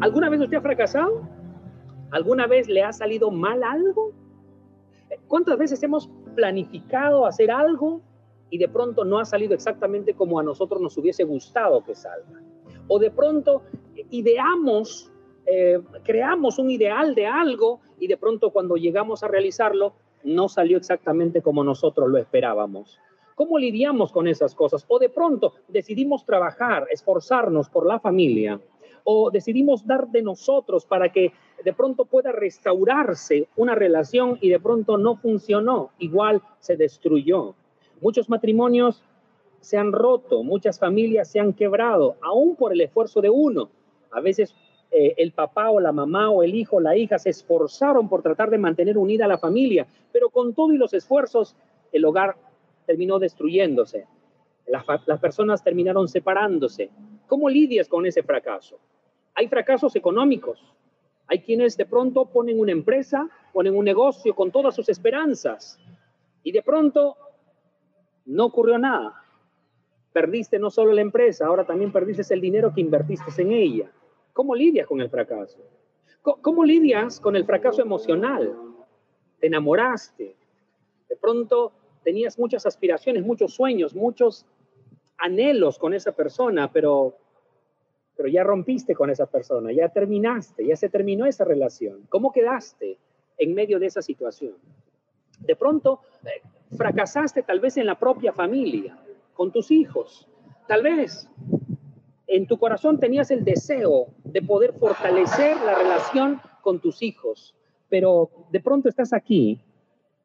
¿Alguna vez usted ha fracasado? ¿Alguna vez le ha salido mal algo? ¿Cuántas veces hemos planificado hacer algo y de pronto no ha salido exactamente como a nosotros nos hubiese gustado que salga? O de pronto ideamos, eh, creamos un ideal de algo y de pronto cuando llegamos a realizarlo no salió exactamente como nosotros lo esperábamos. ¿Cómo lidiamos con esas cosas? O de pronto decidimos trabajar, esforzarnos por la familia o decidimos dar de nosotros para que de pronto pueda restaurarse una relación y de pronto no funcionó, igual se destruyó. Muchos matrimonios se han roto, muchas familias se han quebrado, aún por el esfuerzo de uno. A veces eh, el papá o la mamá o el hijo o la hija se esforzaron por tratar de mantener unida a la familia, pero con todo y los esfuerzos, el hogar terminó destruyéndose. Las, las personas terminaron separándose. ¿Cómo lidias con ese fracaso? Hay fracasos económicos. Hay quienes de pronto ponen una empresa, ponen un negocio con todas sus esperanzas y de pronto no ocurrió nada. Perdiste no solo la empresa, ahora también perdiste el dinero que invertiste en ella. ¿Cómo lidias con el fracaso? ¿Cómo lidias con el fracaso emocional? Te enamoraste. De pronto tenías muchas aspiraciones, muchos sueños, muchos anhelos con esa persona, pero pero ya rompiste con esa persona, ya terminaste, ya se terminó esa relación. ¿Cómo quedaste en medio de esa situación? De pronto eh, fracasaste tal vez en la propia familia, con tus hijos. Tal vez en tu corazón tenías el deseo de poder fortalecer la relación con tus hijos, pero de pronto estás aquí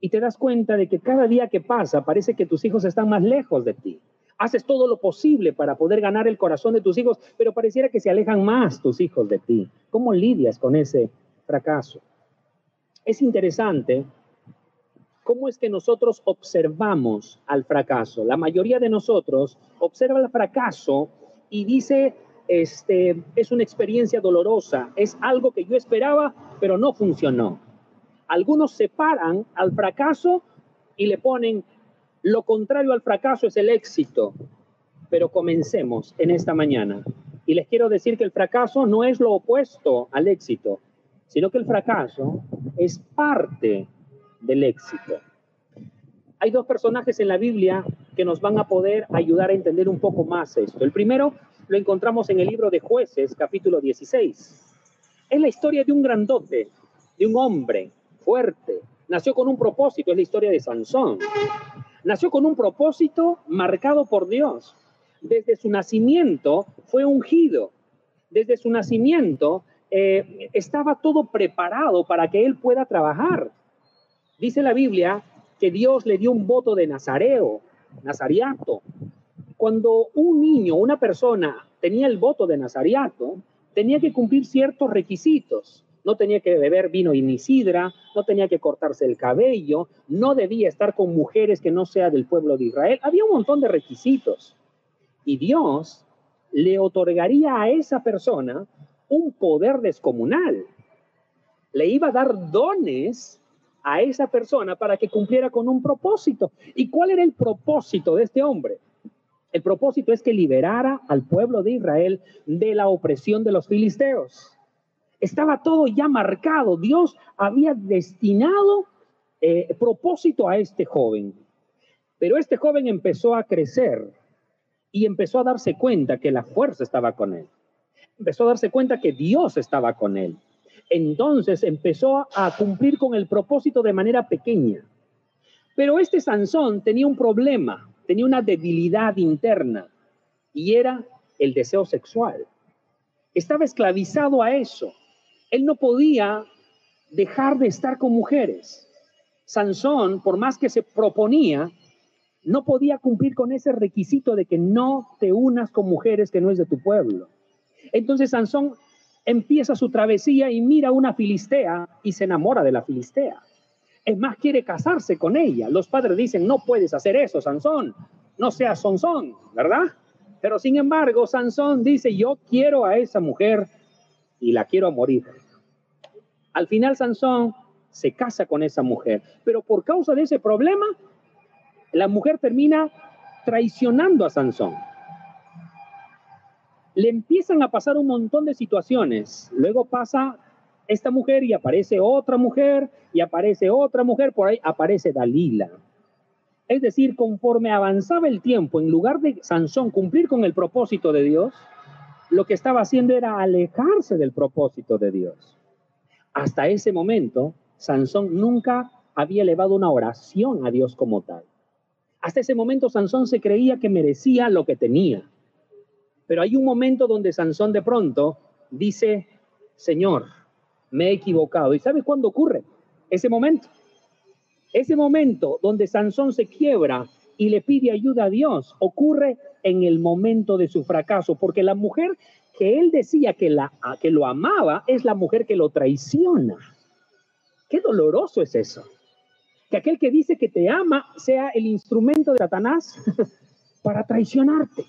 y te das cuenta de que cada día que pasa parece que tus hijos están más lejos de ti haces todo lo posible para poder ganar el corazón de tus hijos, pero pareciera que se alejan más tus hijos de ti. ¿Cómo lidias con ese fracaso? Es interesante cómo es que nosotros observamos al fracaso. La mayoría de nosotros observa el fracaso y dice, este, es una experiencia dolorosa, es algo que yo esperaba, pero no funcionó. Algunos separan al fracaso y le ponen lo contrario al fracaso es el éxito. Pero comencemos en esta mañana. Y les quiero decir que el fracaso no es lo opuesto al éxito, sino que el fracaso es parte del éxito. Hay dos personajes en la Biblia que nos van a poder ayudar a entender un poco más esto. El primero lo encontramos en el libro de jueces, capítulo 16. Es la historia de un grandote, de un hombre fuerte. Nació con un propósito, es la historia de Sansón. Nació con un propósito marcado por Dios. Desde su nacimiento fue ungido. Desde su nacimiento eh, estaba todo preparado para que él pueda trabajar. Dice la Biblia que Dios le dio un voto de nazareo, nazariato. Cuando un niño, una persona tenía el voto de nazariato, tenía que cumplir ciertos requisitos no tenía que beber vino y ni sidra, no tenía que cortarse el cabello, no debía estar con mujeres que no sea del pueblo de Israel. Había un montón de requisitos. Y Dios le otorgaría a esa persona un poder descomunal. Le iba a dar dones a esa persona para que cumpliera con un propósito. ¿Y cuál era el propósito de este hombre? El propósito es que liberara al pueblo de Israel de la opresión de los filisteos. Estaba todo ya marcado. Dios había destinado eh, propósito a este joven. Pero este joven empezó a crecer y empezó a darse cuenta que la fuerza estaba con él. Empezó a darse cuenta que Dios estaba con él. Entonces empezó a cumplir con el propósito de manera pequeña. Pero este Sansón tenía un problema, tenía una debilidad interna y era el deseo sexual. Estaba esclavizado a eso él no podía dejar de estar con mujeres. Sansón, por más que se proponía, no podía cumplir con ese requisito de que no te unas con mujeres que no es de tu pueblo. Entonces Sansón empieza su travesía y mira a una filistea y se enamora de la filistea. Es más, quiere casarse con ella. Los padres dicen, no puedes hacer eso, Sansón. No seas Sansón, ¿verdad? Pero sin embargo, Sansón dice, yo quiero a esa mujer y la quiero a morir. Al final Sansón se casa con esa mujer, pero por causa de ese problema, la mujer termina traicionando a Sansón. Le empiezan a pasar un montón de situaciones. Luego pasa esta mujer y aparece otra mujer y aparece otra mujer, por ahí aparece Dalila. Es decir, conforme avanzaba el tiempo, en lugar de Sansón cumplir con el propósito de Dios, lo que estaba haciendo era alejarse del propósito de Dios. Hasta ese momento, Sansón nunca había elevado una oración a Dios como tal. Hasta ese momento Sansón se creía que merecía lo que tenía. Pero hay un momento donde Sansón de pronto dice, Señor, me he equivocado. ¿Y sabe cuándo ocurre? Ese momento. Ese momento donde Sansón se quiebra y le pide ayuda a Dios ocurre en el momento de su fracaso, porque la mujer que él decía que, la, que lo amaba es la mujer que lo traiciona. Qué doloroso es eso. Que aquel que dice que te ama sea el instrumento de Satanás para traicionarte.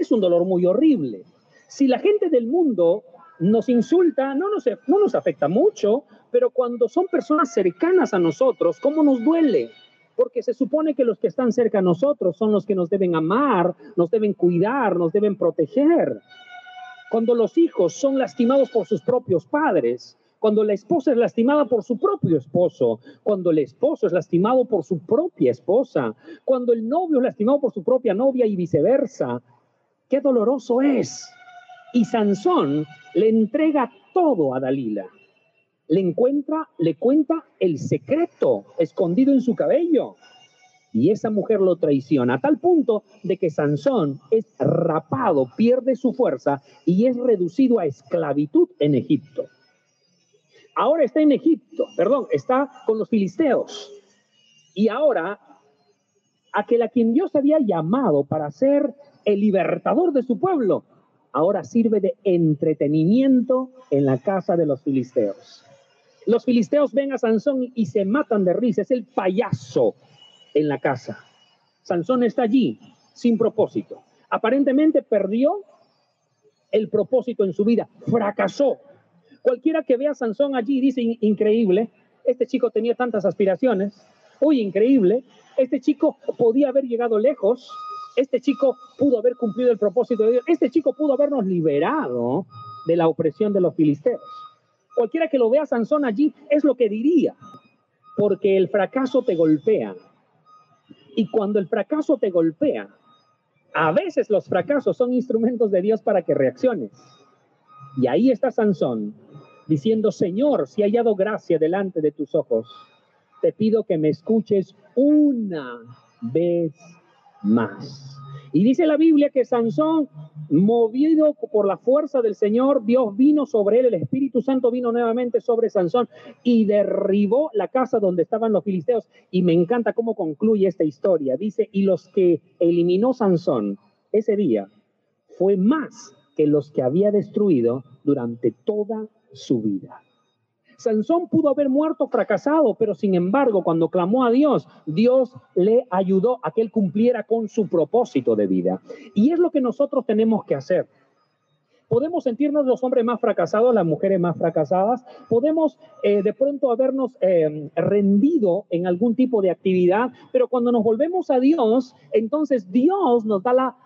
Es un dolor muy horrible. Si la gente del mundo nos insulta, no nos, no nos afecta mucho, pero cuando son personas cercanas a nosotros, ¿cómo nos duele? Porque se supone que los que están cerca a nosotros son los que nos deben amar, nos deben cuidar, nos deben proteger. Cuando los hijos son lastimados por sus propios padres, cuando la esposa es lastimada por su propio esposo, cuando el esposo es lastimado por su propia esposa, cuando el novio es lastimado por su propia novia y viceversa, qué doloroso es. Y Sansón le entrega todo a Dalila. Le encuentra, le cuenta el secreto escondido en su cabello. Y esa mujer lo traiciona a tal punto de que Sansón es rapado, pierde su fuerza y es reducido a esclavitud en Egipto. Ahora está en Egipto, perdón, está con los filisteos. Y ahora, aquel a quien Dios había llamado para ser el libertador de su pueblo, ahora sirve de entretenimiento en la casa de los filisteos. Los filisteos ven a Sansón y se matan de risa, es el payaso en la casa. Sansón está allí sin propósito. Aparentemente perdió el propósito en su vida, fracasó. Cualquiera que vea a Sansón allí dice, increíble, este chico tenía tantas aspiraciones, uy, increíble, este chico podía haber llegado lejos, este chico pudo haber cumplido el propósito de Dios. Este chico pudo habernos liberado de la opresión de los filisteos. Cualquiera que lo vea Sansón allí es lo que diría, porque el fracaso te golpea. Y cuando el fracaso te golpea, a veces los fracasos son instrumentos de Dios para que reacciones. Y ahí está Sansón diciendo, Señor, si he hallado gracia delante de tus ojos, te pido que me escuches una vez más. Y dice la Biblia que Sansón, movido por la fuerza del Señor, Dios vino sobre él, el Espíritu Santo vino nuevamente sobre Sansón y derribó la casa donde estaban los filisteos. Y me encanta cómo concluye esta historia. Dice, y los que eliminó Sansón ese día fue más que los que había destruido durante toda su vida. Sansón pudo haber muerto fracasado, pero sin embargo, cuando clamó a Dios, Dios le ayudó a que él cumpliera con su propósito de vida. Y es lo que nosotros tenemos que hacer. Podemos sentirnos los hombres más fracasados, las mujeres más fracasadas. Podemos eh, de pronto habernos eh, rendido en algún tipo de actividad, pero cuando nos volvemos a Dios, entonces Dios nos da la,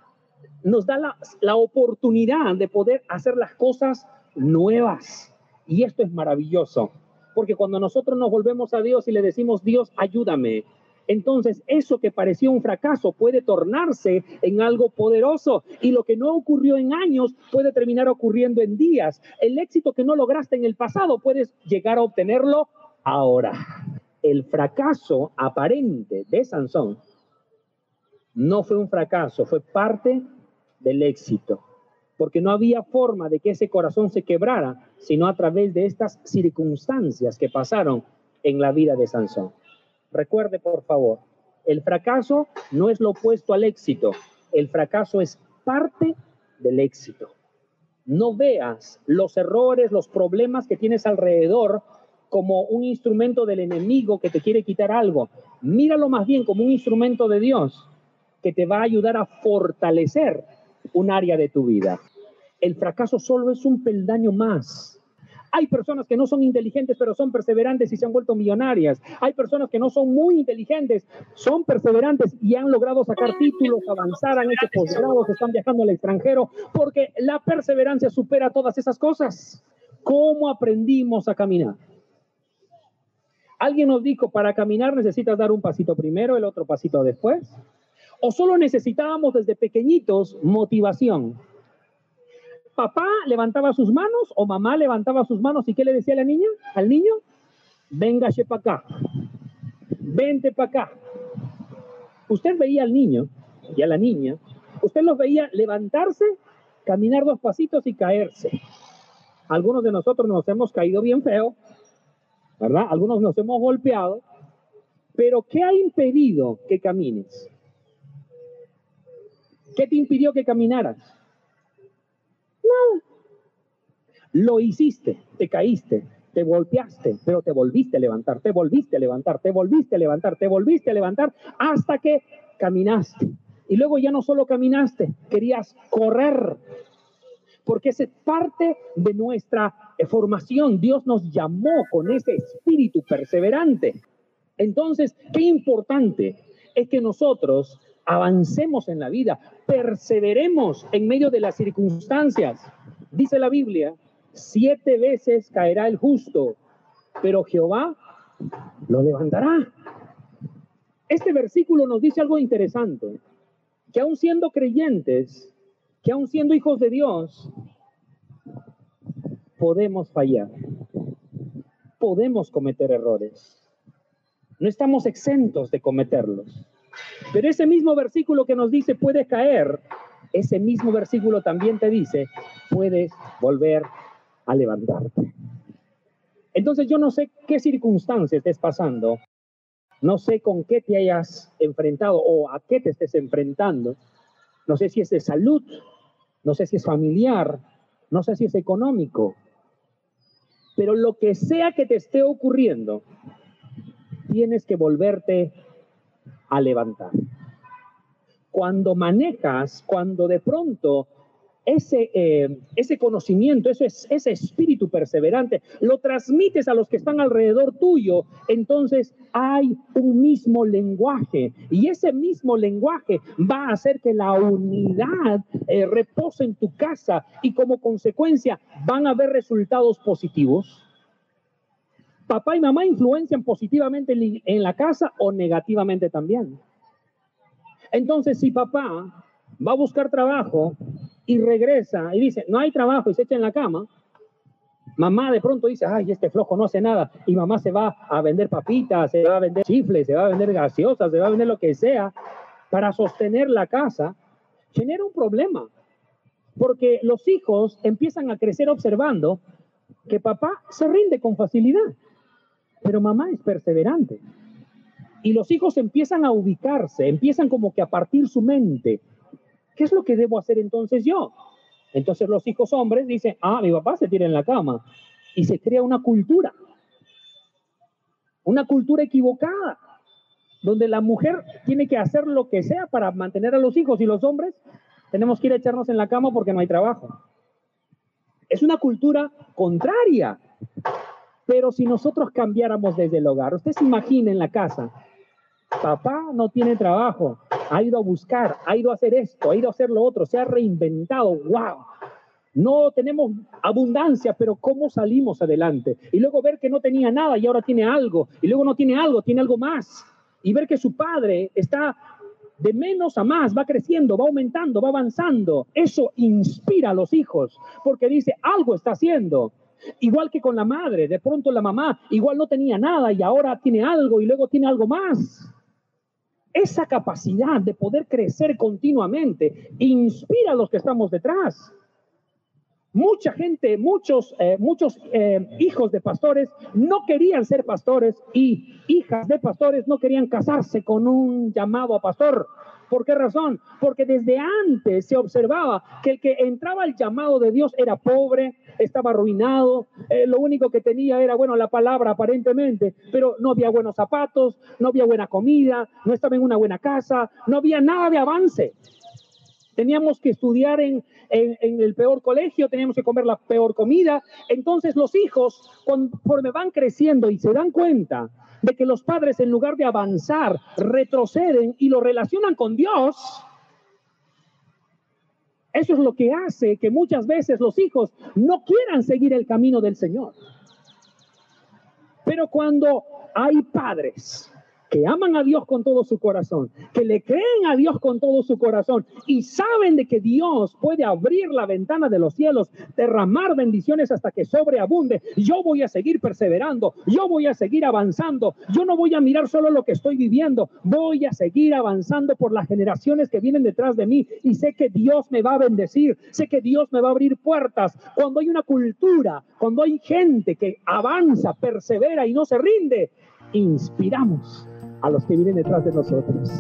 nos da la, la oportunidad de poder hacer las cosas nuevas. Y esto es maravilloso, porque cuando nosotros nos volvemos a Dios y le decimos, Dios, ayúdame, entonces eso que parecía un fracaso puede tornarse en algo poderoso y lo que no ocurrió en años puede terminar ocurriendo en días. El éxito que no lograste en el pasado puedes llegar a obtenerlo ahora. El fracaso aparente de Sansón no fue un fracaso, fue parte del éxito porque no había forma de que ese corazón se quebrara, sino a través de estas circunstancias que pasaron en la vida de Sansón. Recuerde, por favor, el fracaso no es lo opuesto al éxito, el fracaso es parte del éxito. No veas los errores, los problemas que tienes alrededor como un instrumento del enemigo que te quiere quitar algo. Míralo más bien como un instrumento de Dios que te va a ayudar a fortalecer un área de tu vida. El fracaso solo es un peldaño más. Hay personas que no son inteligentes, pero son perseverantes y se han vuelto millonarias. Hay personas que no son muy inteligentes, son perseverantes y han logrado sacar títulos, avanzar, han hecho posgrados, están viajando al extranjero, porque la perseverancia supera todas esas cosas. ¿Cómo aprendimos a caminar? Alguien nos dijo, para caminar necesitas dar un pasito primero, el otro pasito después. O solo necesitábamos desde pequeñitos motivación. Papá levantaba sus manos o mamá levantaba sus manos y ¿qué le decía a la niña? Al niño, véngase para acá, vente para acá. Usted veía al niño y a la niña, usted los veía levantarse, caminar dos pasitos y caerse. Algunos de nosotros nos hemos caído bien feo, ¿verdad? Algunos nos hemos golpeado, pero ¿qué ha impedido que camines? ¿Qué te impidió que caminaras? Nada. Lo hiciste, te caíste, te golpeaste, pero te volviste a levantar, te volviste a levantar, te volviste a levantar, te volviste a levantar hasta que caminaste. Y luego ya no solo caminaste, querías correr, porque es parte de nuestra formación. Dios nos llamó con ese espíritu perseverante. Entonces, qué importante es que nosotros avancemos en la vida, perseveremos en medio de las circunstancias. Dice la Biblia, siete veces caerá el justo, pero Jehová lo levantará. Este versículo nos dice algo interesante, que aun siendo creyentes, que aun siendo hijos de Dios, podemos fallar, podemos cometer errores. No estamos exentos de cometerlos. Pero ese mismo versículo que nos dice puedes caer, ese mismo versículo también te dice puedes volver a levantarte. Entonces yo no sé qué circunstancias estés pasando, no sé con qué te hayas enfrentado o a qué te estés enfrentando, no sé si es de salud, no sé si es familiar, no sé si es económico, pero lo que sea que te esté ocurriendo, tienes que volverte a levantar. Cuando manejas, cuando de pronto ese, eh, ese conocimiento, ese, ese espíritu perseverante, lo transmites a los que están alrededor tuyo, entonces hay un mismo lenguaje y ese mismo lenguaje va a hacer que la unidad eh, repose en tu casa y como consecuencia van a haber resultados positivos. Papá y mamá influencian positivamente en la casa o negativamente también. Entonces, si papá va a buscar trabajo y regresa y dice, no hay trabajo y se echa en la cama, mamá de pronto dice, ay, este flojo no hace nada, y mamá se va a vender papitas, se va a vender chifles, se va a vender gaseosas, se va a vender lo que sea para sostener la casa, genera un problema, porque los hijos empiezan a crecer observando que papá se rinde con facilidad, pero mamá es perseverante. Y los hijos empiezan a ubicarse, empiezan como que a partir su mente, ¿Qué es lo que debo hacer entonces yo? Entonces los hijos hombres dicen, ah, mi papá se tira en la cama. Y se crea una cultura, una cultura equivocada, donde la mujer tiene que hacer lo que sea para mantener a los hijos y los hombres tenemos que ir a echarnos en la cama porque no hay trabajo. Es una cultura contraria. Pero si nosotros cambiáramos desde el hogar, usted se imagina en la casa, papá no tiene trabajo, ha ido a buscar, ha ido a hacer esto, ha ido a hacer lo otro, se ha reinventado, wow. No tenemos abundancia, pero ¿cómo salimos adelante? Y luego ver que no tenía nada y ahora tiene algo, y luego no tiene algo, tiene algo más. Y ver que su padre está de menos a más, va creciendo, va aumentando, va avanzando. Eso inspira a los hijos, porque dice, algo está haciendo. Igual que con la madre, de pronto la mamá igual no tenía nada y ahora tiene algo y luego tiene algo más esa capacidad de poder crecer continuamente inspira a los que estamos detrás. Mucha gente, muchos, eh, muchos eh, hijos de pastores no querían ser pastores y hijas de pastores no querían casarse con un llamado a pastor. ¿Por qué razón? Porque desde antes se observaba que el que entraba al llamado de Dios era pobre, estaba arruinado, eh, lo único que tenía era, bueno, la palabra aparentemente, pero no había buenos zapatos, no había buena comida, no estaba en una buena casa, no había nada de avance. teníamos que estudiar en, el peor colegio, teníamos que comer la peor comida. Entonces los hijos, conforme van creciendo y se dan cuenta de que los padres en lugar de avanzar, retroceden y lo relacionan con Dios, eso es lo que hace que muchas veces los hijos no quieran seguir el camino del Señor. Pero cuando hay padres que aman a Dios con todo su corazón, que le creen a Dios con todo su corazón y saben de que Dios puede abrir la ventana de los cielos, derramar bendiciones hasta que sobreabunde. Yo voy a seguir perseverando, yo voy a seguir avanzando, yo no voy a mirar solo lo que estoy viviendo, voy a seguir avanzando por las generaciones que vienen detrás de mí y sé que Dios me va a bendecir, sé que Dios me va a abrir puertas. Cuando hay una cultura, cuando hay gente que avanza, persevera y no se rinde, inspiramos a los que vienen detrás de nosotros.